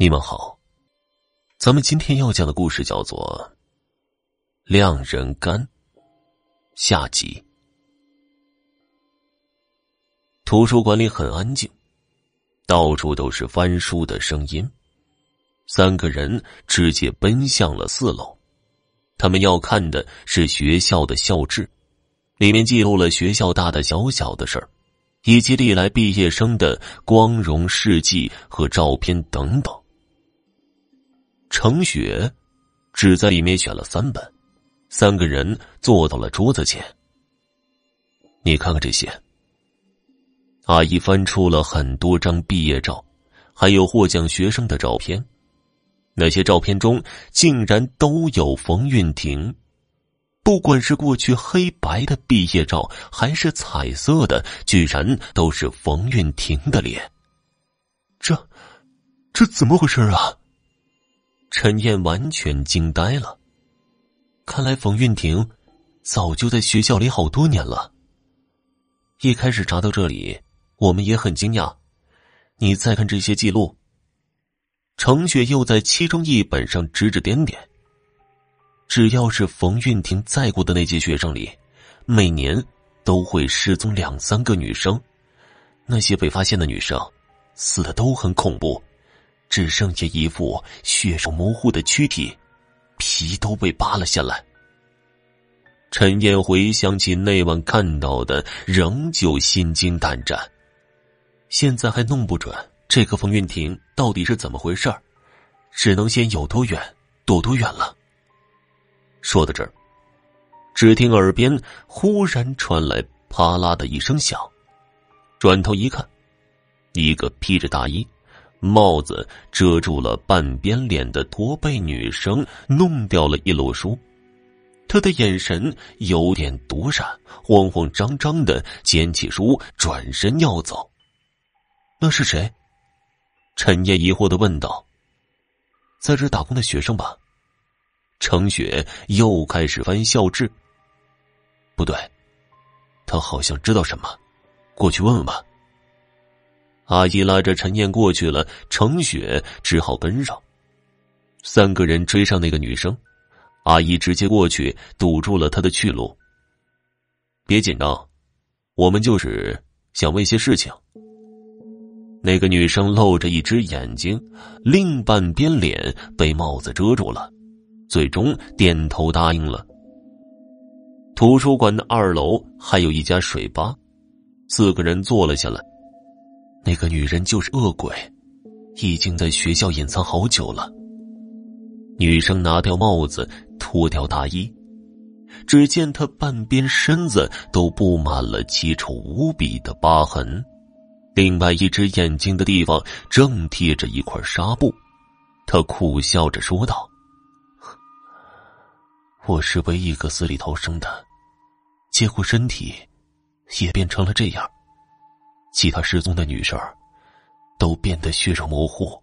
你们好，咱们今天要讲的故事叫做《晾人干》下集。图书馆里很安静，到处都是翻书的声音。三个人直接奔向了四楼，他们要看的是学校的校志，里面记录了学校大大小小的事儿，以及历来毕业生的光荣事迹和照片等等。程雪只在里面选了三本，三个人坐到了桌子前。你看看这些。阿姨翻出了很多张毕业照，还有获奖学生的照片。那些照片中竟然都有冯韵婷，不管是过去黑白的毕业照，还是彩色的，居然都是冯韵婷的脸。这，这怎么回事啊？陈燕完全惊呆了。看来冯运婷早就在学校里好多年了。一开始查到这里，我们也很惊讶。你再看这些记录，程雪又在其中一本上指指点点。只要是冯运婷在过的那届学生里，每年都会失踪两三个女生。那些被发现的女生，死的都很恐怖。只剩下一副血肉模糊的躯体，皮都被扒了下来。陈燕回想起那晚看到的，仍旧心惊胆战。现在还弄不准这个冯运婷到底是怎么回事只能先有多远躲多远了。说到这儿，只听耳边忽然传来啪啦的一声响，转头一看，一个披着大衣。帽子遮住了半边脸的驼背女生弄掉了一摞书，她的眼神有点躲闪，慌慌张张的捡起书，转身要走。那是谁？陈烨疑惑的问道。在这打工的学生吧？程雪又开始翻校志。不对，他好像知道什么，过去问问吧。阿姨拉着陈燕过去了，程雪只好跟上。三个人追上那个女生，阿姨直接过去堵住了她的去路。别紧张，我们就是想问些事情。那个女生露着一只眼睛，另半边脸被帽子遮住了，最终点头答应了。图书馆的二楼还有一家水吧，四个人坐了下来。那个女人就是恶鬼，已经在学校隐藏好久了。女生拿掉帽子，脱掉大衣，只见她半边身子都布满了奇丑无比的疤痕，另外一只眼睛的地方正贴着一块纱布。她苦笑着说道：“我是唯一一个死里逃生的，结果身体也变成了这样。”其他失踪的女生，都变得血肉模糊。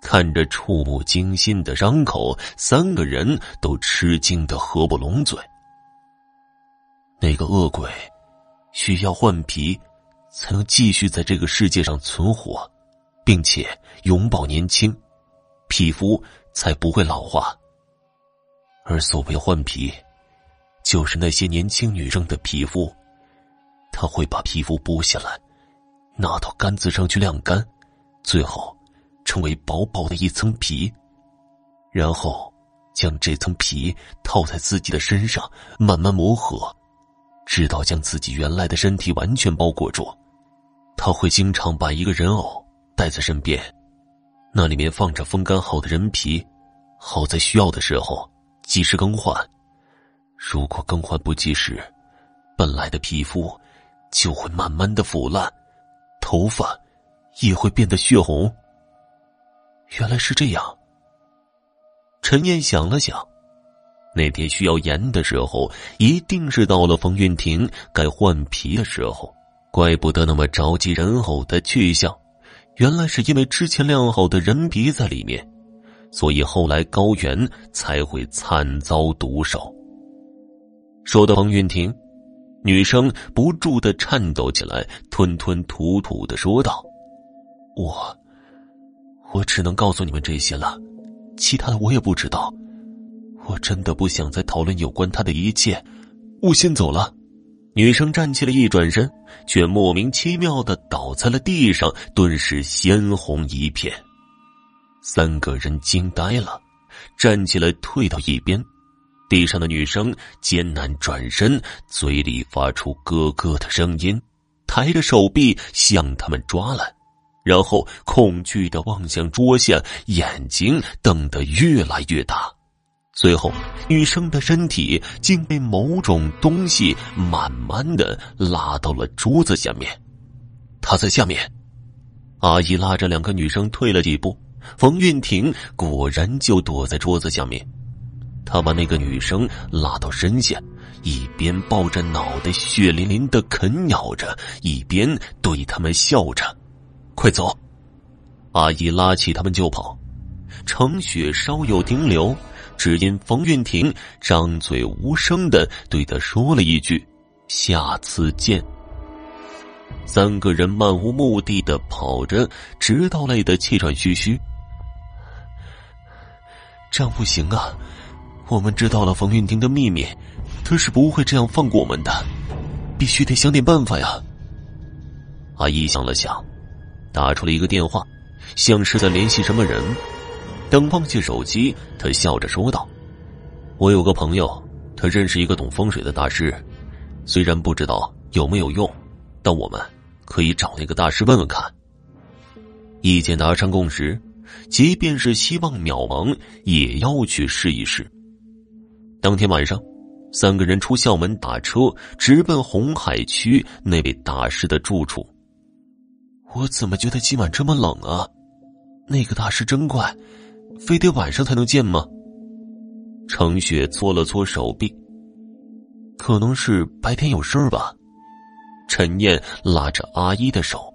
看着触目惊心的伤口，三个人都吃惊的合不拢嘴。那个恶鬼需要换皮，才能继续在这个世界上存活，并且永葆年轻，皮肤才不会老化。而所谓换皮，就是那些年轻女生的皮肤。他会把皮肤剥下来，拿到杆子上去晾干，最后成为薄薄的一层皮，然后将这层皮套在自己的身上，慢慢磨合，直到将自己原来的身体完全包裹住。他会经常把一个人偶带在身边，那里面放着风干好的人皮，好在需要的时候及时更换。如果更换不及时，本来的皮肤。就会慢慢的腐烂，头发也会变得血红。原来是这样。陈燕想了想，那天需要盐的时候，一定是到了冯运婷该换皮的时候，怪不得那么着急人偶的去向，原来是因为之前晾好的人皮在里面，所以后来高原才会惨遭毒手。说到冯运婷。女生不住的颤抖起来，吞吞吐吐的说道：“我，我只能告诉你们这些了，其他的我也不知道。我真的不想再讨论有关他的一切，我先走了。女生站起来，一转身，却莫名其妙的倒在了地上，顿时鲜红一片。三个人惊呆了，站起来退到一边。地上的女生艰难转身，嘴里发出咯咯的声音，抬着手臂向他们抓来，然后恐惧的望向桌下，眼睛瞪得越来越大。最后，女生的身体竟被某种东西慢慢的拉到了桌子下面。她在下面，阿姨拉着两个女生退了几步，冯运婷果然就躲在桌子下面。他把那个女生拉到身下，一边抱着脑袋血淋淋的啃咬着，一边对他们笑着：“快走！”阿姨拉起他们就跑。程雪稍有停留，只因冯运婷张嘴无声的对他说了一句：“下次见。”三个人漫无目的的跑着，直到累得气喘吁吁。这样不行啊！我们知道了冯运婷的秘密，他是不会这样放过我们的，必须得想点办法呀。阿姨想了想，打出了一个电话，像是在联系什么人。等放下手机，他笑着说道：“我有个朋友，他认识一个懂风水的大师，虽然不知道有没有用，但我们可以找那个大师问问看。”意见达成共识，即便是希望渺茫，也要去试一试。当天晚上，三个人出校门打车，直奔红海区那位大师的住处。我怎么觉得今晚这么冷啊？那个大师真怪，非得晚上才能见吗？程雪搓了搓手臂，可能是白天有事儿吧。陈燕拉着阿姨的手，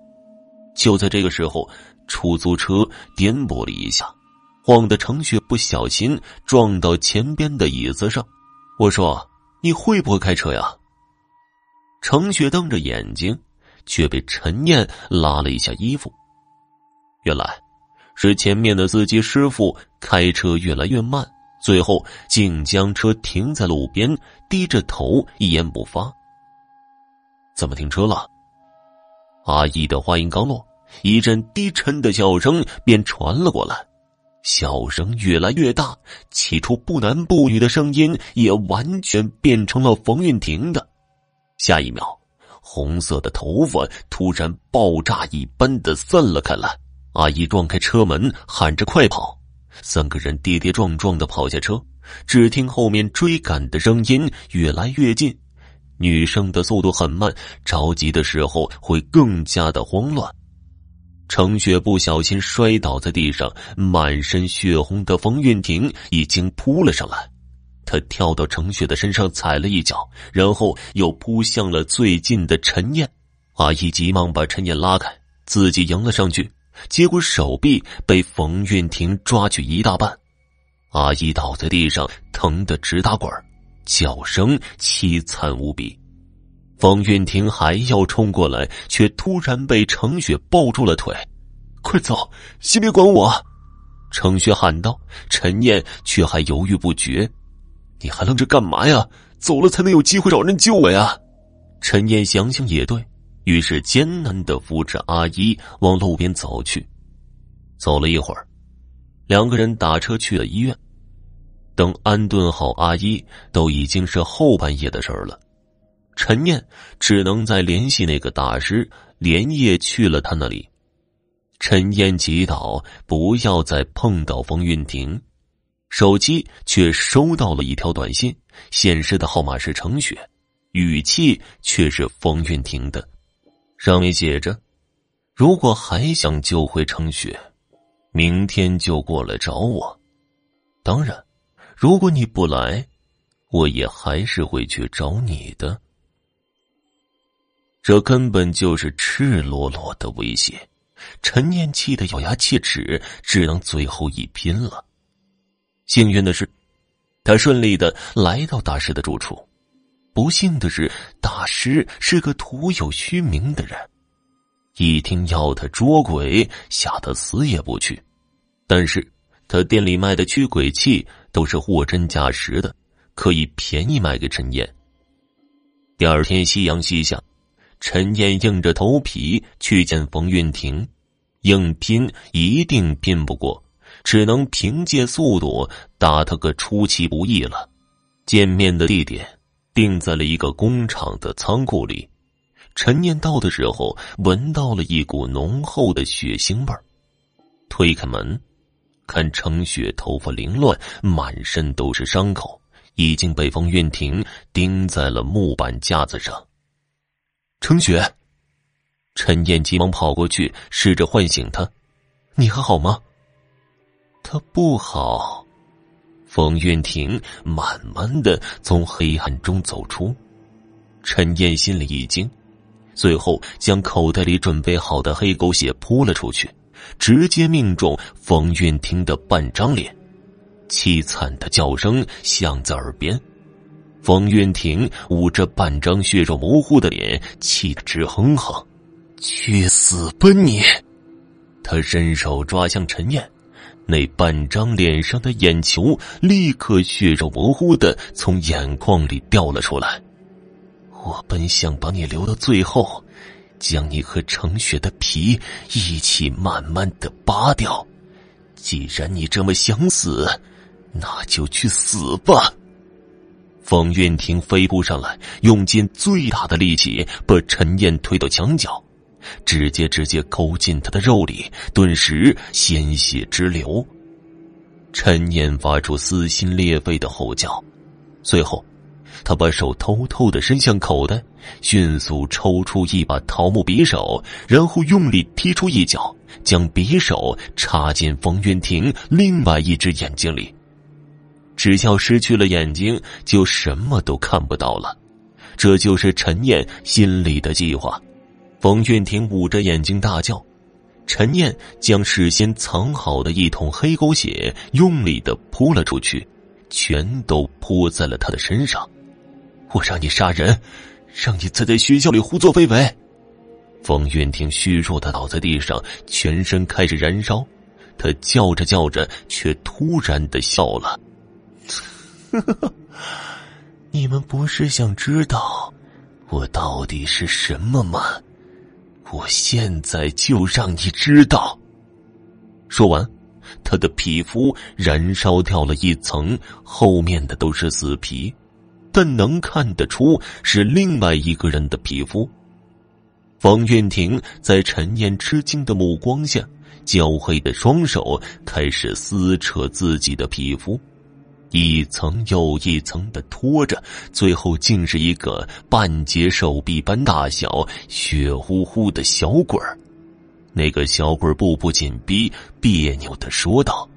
就在这个时候，出租车颠簸了一下。晃得程雪不小心撞到前边的椅子上。我说：“你会不会开车呀？”程雪瞪着眼睛，却被陈燕拉了一下衣服。原来，是前面的司机师傅开车越来越慢，最后竟将车停在路边，低着头一言不发。怎么停车了？阿姨的话音刚落，一阵低沉的笑声便传了过来。笑声越来越大，起初不男不女的声音也完全变成了冯韵婷的。下一秒，红色的头发突然爆炸一般的散了开来。阿姨撞开车门，喊着“快跑”！三个人跌跌撞撞的跑下车，只听后面追赶的声音越来越近。女生的速度很慢，着急的时候会更加的慌乱。程雪不小心摔倒在地上，满身血红的冯运婷已经扑了上来。他跳到程雪的身上踩了一脚，然后又扑向了最近的陈燕。阿姨急忙把陈燕拉开，自己迎了上去，结果手臂被冯运婷抓去一大半。阿姨倒在地上，疼得直打滚叫声凄惨无比。冯运婷还要冲过来，却突然被程雪抱住了腿。“快走，先别管我！”程雪喊道。陈燕却还犹豫不决：“你还愣着干嘛呀？走了才能有机会找人救我呀！”陈燕想想也对，于是艰难的扶着阿姨往路边走去。走了一会儿，两个人打车去了医院。等安顿好阿姨，都已经是后半夜的事儿了。陈念只能再联系那个大师，连夜去了他那里。陈燕祈祷不要再碰到冯韵婷，手机却收到了一条短信，显示的号码是程雪，语气却是冯韵婷的，上面写着：“如果还想救回程雪，明天就过来找我。当然，如果你不来，我也还是会去找你的。”这根本就是赤裸裸的威胁，陈念气得咬牙切齿，只能最后一拼了。幸运的是，他顺利的来到大师的住处；不幸的是，大师是个徒有虚名的人，一听要他捉鬼，吓得死也不去，但是他店里卖的驱鬼器都是货真价实的，可以便宜卖给陈燕。第二天夕阳西下，陈燕硬着头皮去见冯运婷，硬拼一定拼不过，只能凭借速度打他个出其不意了。见面的地点定在了一个工厂的仓库里。陈燕到的时候，闻到了一股浓厚的血腥味，推开门，看程雪头发凌乱，满身都是伤口。已经被冯运婷钉在了木板架子上。程雪，陈燕急忙跑过去，试着唤醒他：“你还好吗？”他不好。冯运婷慢慢的从黑暗中走出，陈燕心里一惊，最后将口袋里准备好的黑狗血扑了出去，直接命中冯运婷的半张脸。凄惨的叫声响在耳边，冯运婷捂着半张血肉模糊的脸，气得直哼哼：“去死吧你！”他伸手抓向陈燕，那半张脸上的眼球立刻血肉模糊的从眼眶里掉了出来。我本想把你留到最后，将你和程雪的皮一起慢慢的扒掉。既然你这么想死，那就去死吧！冯运婷飞扑上来，用尽最大的力气把陈燕推到墙角，直接直接勾进他的肉里，顿时鲜血直流。陈燕发出撕心裂肺的吼叫，随后，他把手偷偷的伸向口袋，迅速抽出一把桃木匕首，然后用力踢出一脚，将匕首插进冯运婷另外一只眼睛里。只要失去了眼睛，就什么都看不到了。这就是陈燕心里的计划。冯运婷捂着眼睛大叫，陈燕将事先藏好的一桶黑狗血用力的扑了出去，全都泼在了他的身上。我让你杀人，让你再在学校里胡作非为。冯运婷虚弱的倒在地上，全身开始燃烧。他叫着叫着，却突然的笑了。呵呵呵你们不是想知道我到底是什么吗？我现在就让你知道。说完，他的皮肤燃烧掉了一层，后面的都是死皮，但能看得出是另外一个人的皮肤。方运婷在陈燕吃惊的目光下，焦黑的双手开始撕扯自己的皮肤。一层又一层的拖着，最后竟是一个半截手臂般大小、血乎乎的小鬼儿。那个小鬼步步紧逼，别扭的说道：“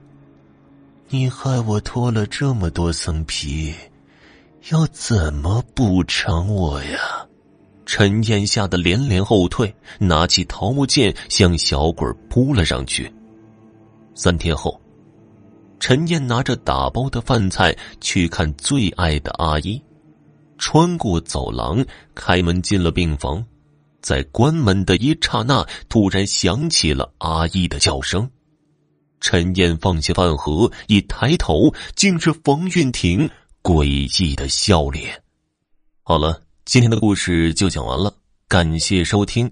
你害我脱了这么多层皮，要怎么补偿我呀？”陈燕吓得连连后退，拿起桃木剑向小鬼扑了上去。三天后。陈燕拿着打包的饭菜去看最爱的阿姨，穿过走廊，开门进了病房，在关门的一刹那，突然响起了阿姨的叫声。陈燕放下饭盒，一抬头，竟是冯运婷诡异的笑脸。好了，今天的故事就讲完了，感谢收听。